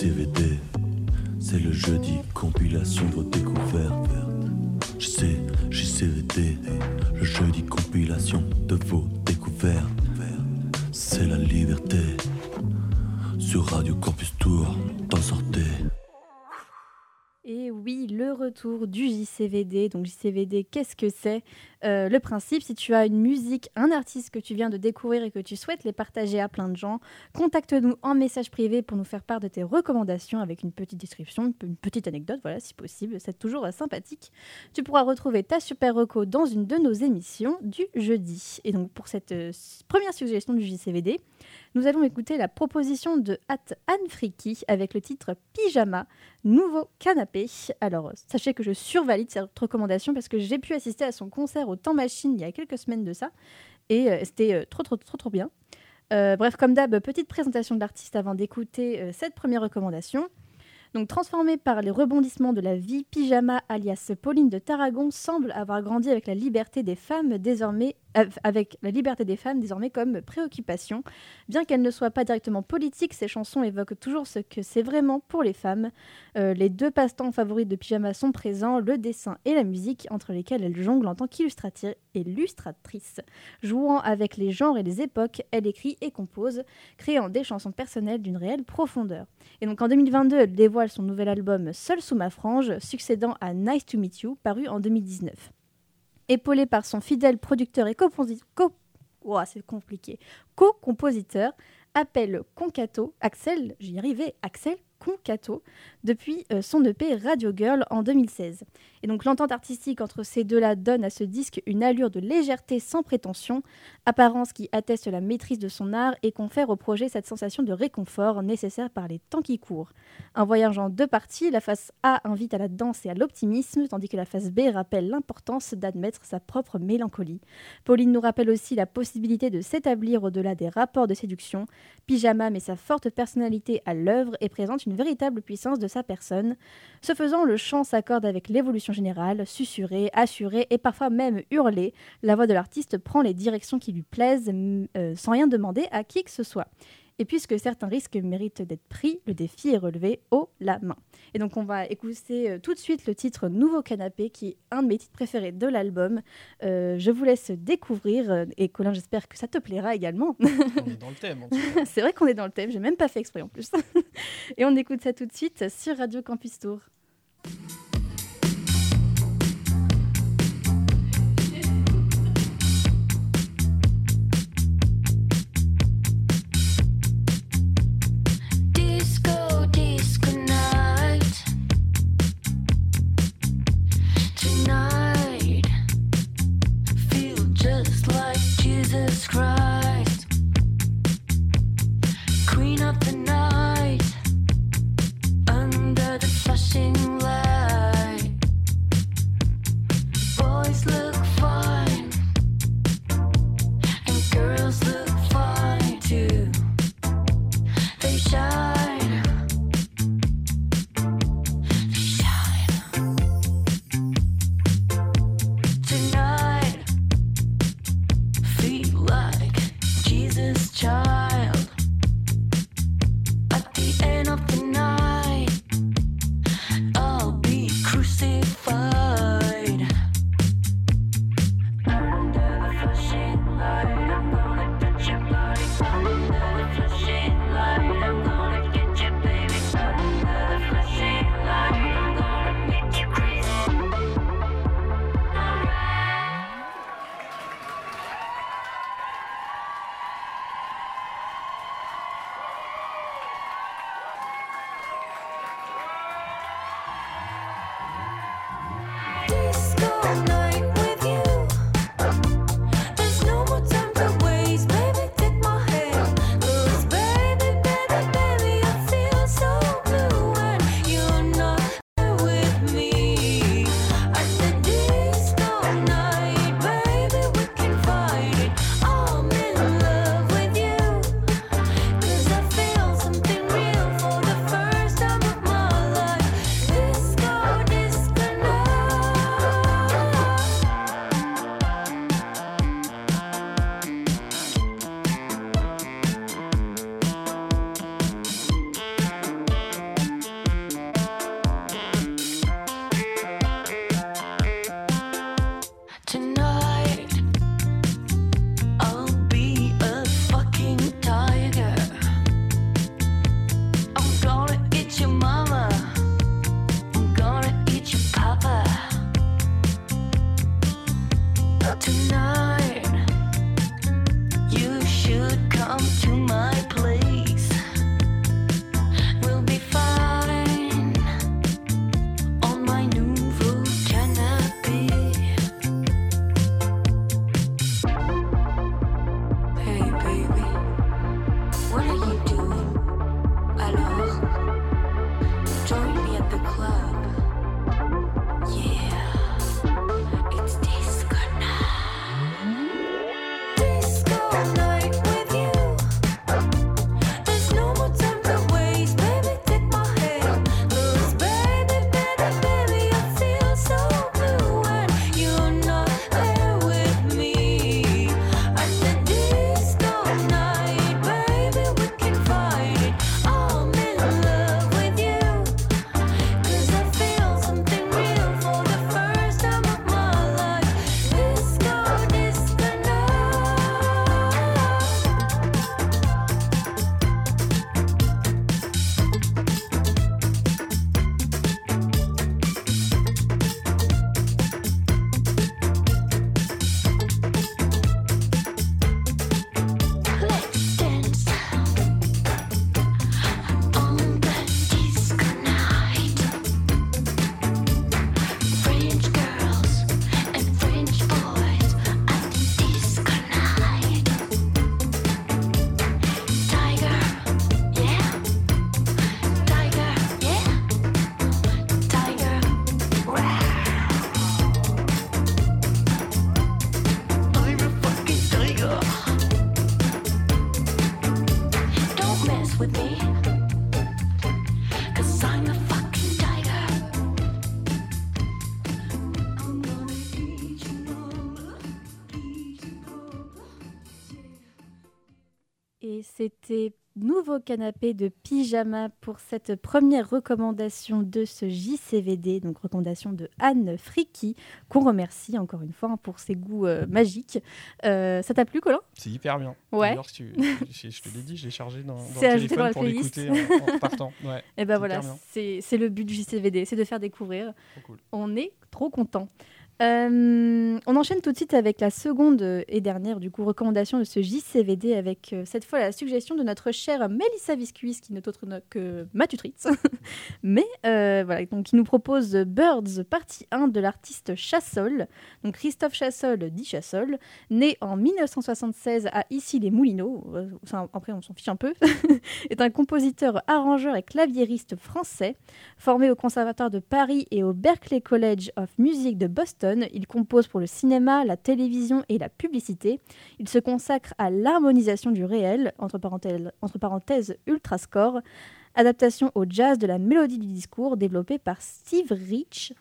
JCVD. C'est le jeudi compilation de vos découvertes. Je sais, JCVD. Le jeudi compilation de vos découvertes. C'est la liberté. Sur Radio Campus Tour, t'en sortez. Et oui, le retour du JCVD. Donc JCVD, qu'est-ce que c'est? Euh, Le principe, si tu as une musique, un artiste que tu viens de découvrir et que tu souhaites les partager à plein de gens, contacte-nous en message privé pour nous faire part de tes recommandations avec une petite description, une pe- une petite anecdote, voilà, si possible. C'est toujours euh, sympathique. Tu pourras retrouver ta super reco dans une de nos émissions du jeudi. Et donc pour cette euh, première suggestion du JCVD, nous allons écouter la proposition de Hat Anne avec le titre Pyjama, nouveau canapé. Alors, sachez que je survalide cette recommandation parce que j'ai pu assister à son concert au Temps Machine il y a quelques semaines de ça et euh, c'était euh, trop, trop, trop, trop bien. Euh, bref, comme d'hab, petite présentation de l'artiste avant d'écouter cette première recommandation. Donc, transformé par les rebondissements de la vie, Pyjama, alias Pauline de Tarragon, semble avoir grandi avec la liberté des femmes désormais, avec la liberté des femmes désormais comme préoccupation. Bien qu'elle ne soit pas directement politique, ses chansons évoquent toujours ce que c'est vraiment pour les femmes. Euh, les deux passe-temps favoris de Pyjama sont présents, le dessin et la musique, entre lesquels elle jongle en tant qu'illustrati- illustratrice. Jouant avec les genres et les époques, elle écrit et compose, créant des chansons personnelles d'une réelle profondeur. Et donc en 2022, elle dévoile son nouvel album Seul sous ma frange, succédant à Nice to Meet You, paru en 2019. Épaulée par son fidèle producteur et co-compositeur, co Ouah, c'est compliqué, co-compositeur, appelle Concato, Axel, j'y arrivais, Axel Concato, depuis euh, son EP Radio Girl en 2016. Et donc l'entente artistique entre ces deux-là donne à ce disque une allure de légèreté sans prétention, apparence qui atteste la maîtrise de son art et confère au projet cette sensation de réconfort nécessaire par les temps qui courent. Un voyage en deux parties, la face A invite à la danse et à l'optimisme, tandis que la face B rappelle l'importance d'admettre sa propre mélancolie. Pauline nous rappelle aussi la possibilité de s'établir au-delà des rapports de séduction. Pyjama met sa forte personnalité à l'œuvre et présente une véritable puissance de sa personne. Ce faisant, le chant s'accorde avec l'évolution générale, susurrée, assurée et parfois même hurlée. La voix de l'artiste prend les directions qui lui plaisent euh, sans rien demander à qui que ce soit. Et puisque certains risques méritent d'être pris, le défi est relevé haut la main. Et donc on va écouter euh, tout de suite le titre Nouveau Canapé, qui est un de mes titres préférés de l'album. Euh, je vous laisse découvrir, et Colin, j'espère que ça te plaira également. On est dans le thème. C'est vrai qu'on est dans le thème, j'ai même pas fait exprès en plus. et on écoute ça tout de suite sur Radio Campus Tour. Nouveau canapé de pyjama pour cette première recommandation de ce JCVD, donc recommandation de Anne Friki, qu'on remercie encore une fois hein, pour ses goûts euh, magiques. Euh, ça t'a plu, Colin? C'est hyper bien. Ouais. D'ailleurs, tu- je, je te l'ai dit, je l'ai chargé dans, dans le dans téléphone pour l'écouter en, en partant. Ouais, Et ben c'est voilà, c'est le but du JCVD, c'est de faire découvrir. Cool. On est trop content. Euh, on enchaîne tout de suite avec la seconde et dernière du coup recommandation de ce JCVD avec euh, cette fois la suggestion de notre chère Mélissa Viscuis qui n'est autre que ma tutrice mais euh, voilà donc qui nous propose Birds partie 1 de l'artiste Chassol. Donc Christophe Chassol dit Chassol né en 1976 à Issy-les-Moulineaux après on s'en fiche un peu est un compositeur arrangeur et claviériste français Formé au Conservatoire de Paris et au Berklee College of Music de Boston, il compose pour le cinéma, la télévision et la publicité. Il se consacre à l'harmonisation du réel, entre parenthèses, entre parenthèses ultrascore, adaptation au jazz de la mélodie du discours développée par Steve Rich.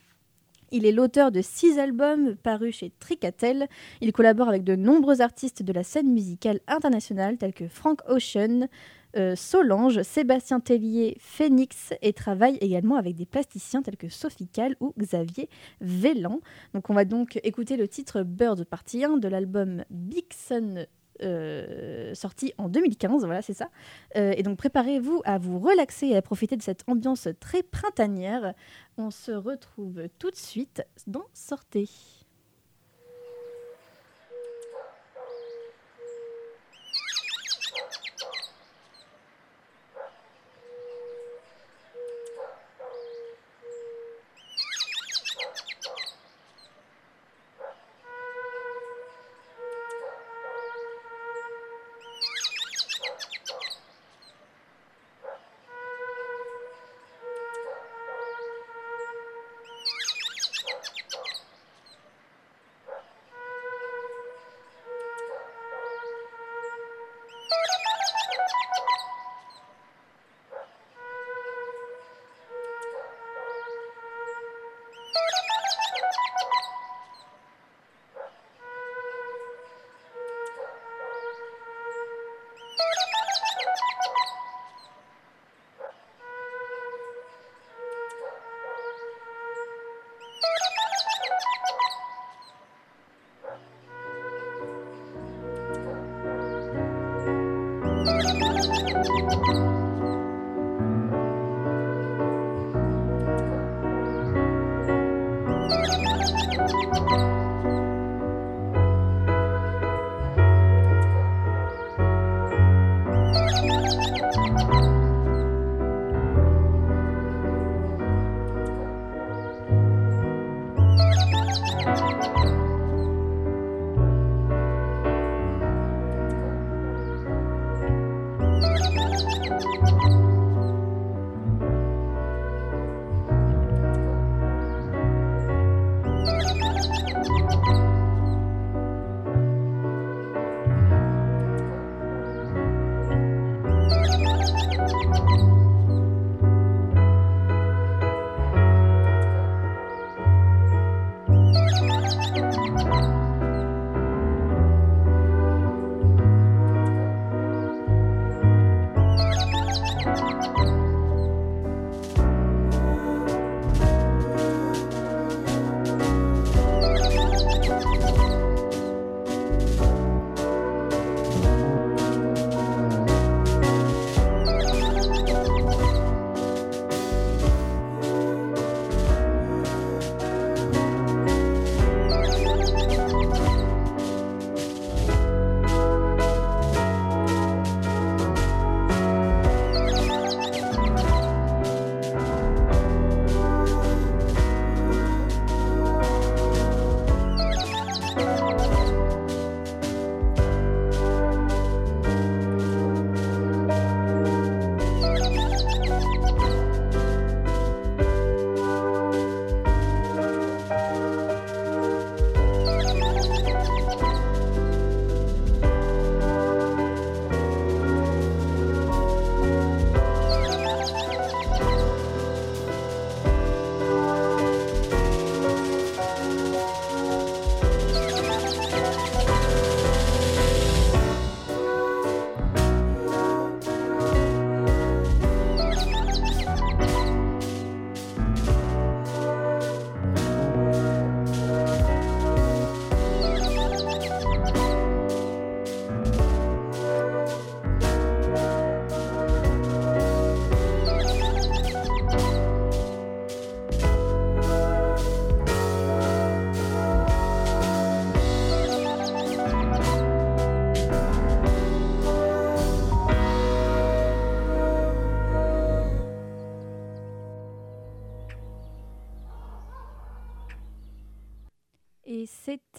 Il est l'auteur de six albums parus chez Tricatel. Il collabore avec de nombreux artistes de la scène musicale internationale tels que Frank Ocean, euh, Solange, Sébastien Tellier, Phoenix et travaille également avec des plasticiens tels que Sophie Calle ou Xavier Vélan. Donc on va donc écouter le titre Bird partie 1 de l'album Big Sun euh, sorti en 2015, voilà c'est ça. Euh, et donc préparez-vous à vous relaxer et à profiter de cette ambiance très printanière. On se retrouve tout de suite dans Sortez.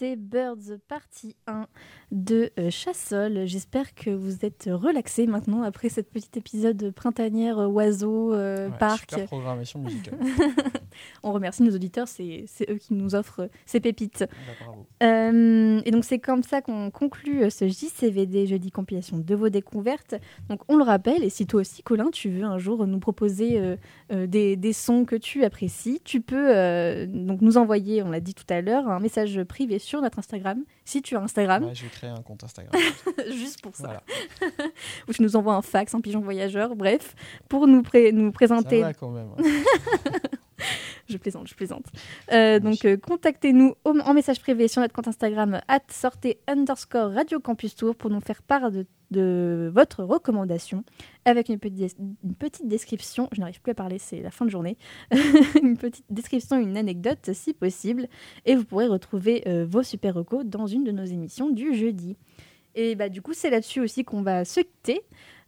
C'était Birds partie 1 de euh, Chassol. J'espère que vous êtes relaxés maintenant après cette petite épisode printanière euh, oiseau euh, Ouais, parc. Super programmation musicale. On remercie nos auditeurs, c'est eux qui nous offrent ces pépites. Bah. Euh, et donc c'est comme ça qu'on conclut ce JCVD jeudi compilation de vos découvertes. Donc on le rappelle, et si toi aussi Colin, tu veux un jour nous proposer euh, des, des sons que tu apprécies, tu peux donc nous envoyer, on l'a dit tout à l'heure, un message privé sur notre Instagram, si tu as Instagram, Ouais, je vais créer un compte Instagram. juste pour ça. Voilà. Ou tu nous envoies un fax, un pigeon voyageur, bref, pour nous, pré- nous présenter Ça va quand même. hein. je plaisante, je plaisante. Euh, donc, euh, contactez-nous en message privé sur notre compte Instagram, at sortez underscore Radio Campus Tour, pour nous faire part de, votre recommandation, avec une petite, des- une petite description. Je n'arrive plus à parler, c'est la fin de journée. une petite description, une anecdote, si possible. Et vous pourrez retrouver euh, vos super recos dans une de nos émissions du jeudi. Et bah, du coup, c'est là-dessus aussi qu'on va se quitter.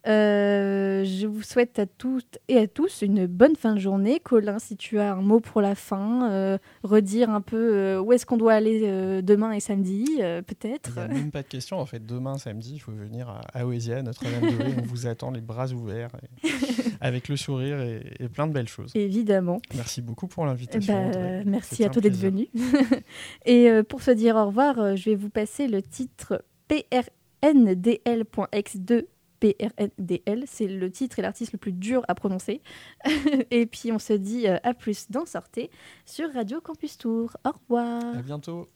Euh, je vous souhaite à toutes et à tous une bonne fin de journée. Colin, si tu as un mot pour la fin, euh, redire un peu euh, où est-ce qu'on doit aller demain et samedi, peut-être. Il n'y a même pas de question. En fait, demain, samedi, il faut venir à Aoésia, Notre-Dame-de-Lay. On vous attend les bras ouverts, et- avec le sourire et, et plein de belles choses. Évidemment. Merci beaucoup pour l'invitation. Bah, merci à toi d'être venu. et pour se dire au revoir, je vais vous passer le titre prndl.x2 PRNDL. C'est le titre et l'artiste le plus dur à prononcer. et puis on se dit euh, à plus dans Sortez sur Radio Campus Tour. Au revoir. À bientôt.